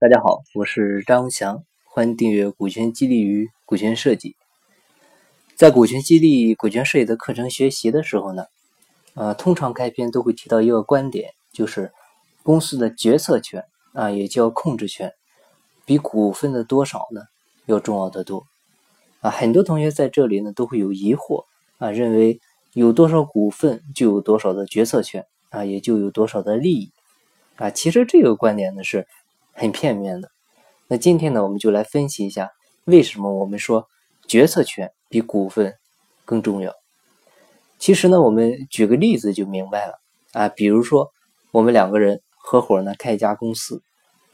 大家好，我是张翔，欢迎订阅《股权激励与股权设计》。在股权激励、股权设计的课程学习的时候呢，呃，通常开篇都会提到一个观点，就是公司的决策权啊，也叫控制权，比股份的多少呢要重要的多啊。很多同学在这里呢都会有疑惑啊，认为有多少股份就有多少的决策权啊，也就有多少的利益啊。其实这个观点呢是。很片面的。那今天呢，我们就来分析一下为什么我们说决策权比股份更重要。其实呢，我们举个例子就明白了啊。比如说，我们两个人合伙呢开一家公司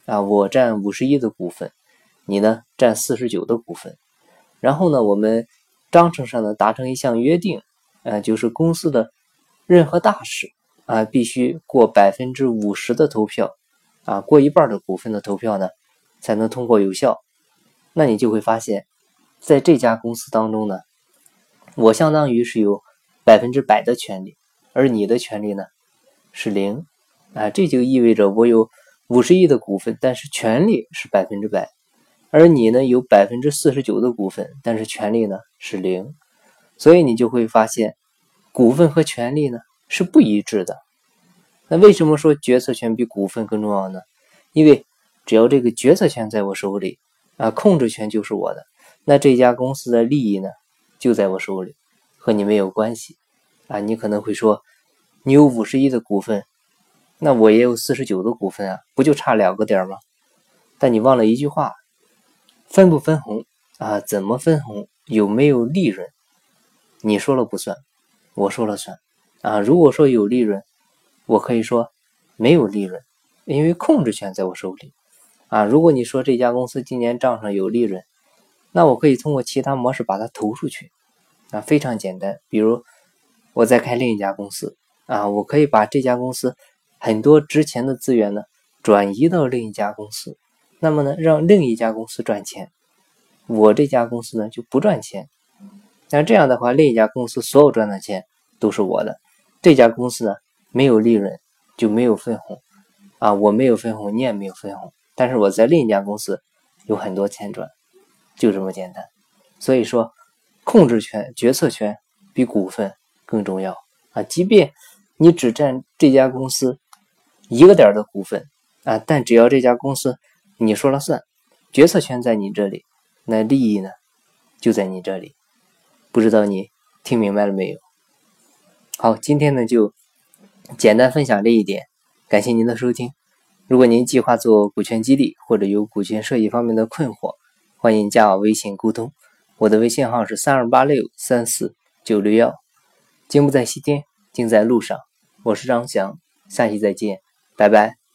啊，我占五十一的股份，你呢占四十九的股份。然后呢，我们章程上呢达成一项约定，啊，就是公司的任何大事啊，必须过百分之五十的投票。啊，过一半的股份的投票呢，才能通过有效。那你就会发现，在这家公司当中呢，我相当于是有百分之百的权利，而你的权利呢是零。啊，这就意味着我有五十亿的股份，但是权利是百分之百，而你呢有百分之四十九的股份，但是权利呢是零。所以你就会发现，股份和权利呢是不一致的。那为什么说决策权比股份更重要呢？因为只要这个决策权在我手里，啊，控制权就是我的，那这家公司的利益呢就在我手里，和你没有关系。啊，你可能会说，你有五十亿的股份，那我也有四十九的股份啊，不就差两个点吗？但你忘了一句话，分不分红啊？怎么分红？有没有利润？你说了不算，我说了算。啊，如果说有利润。我可以说没有利润，因为控制权在我手里啊。如果你说这家公司今年账上有利润，那我可以通过其他模式把它投出去啊，非常简单。比如我再开另一家公司啊，我可以把这家公司很多值钱的资源呢转移到另一家公司，那么呢让另一家公司赚钱，我这家公司呢就不赚钱。那这样的话，另一家公司所有赚的钱都是我的，这家公司呢。没有利润就没有分红，啊，我没有分红，你也没有分红，但是我在另一家公司有很多钱赚，就这么简单。所以说，控制权、决策权比股份更重要啊！即便你只占这家公司一个点的股份啊，但只要这家公司你说了算，决策权在你这里，那利益呢就在你这里。不知道你听明白了没有？好，今天呢就。简单分享这一点，感谢您的收听。如果您计划做股权激励或者有股权设计方面的困惑，欢迎加我微信沟通。我的微信号是三二八六三四九六幺。金不在西天，金在路上。我是张翔，下期再见，拜拜。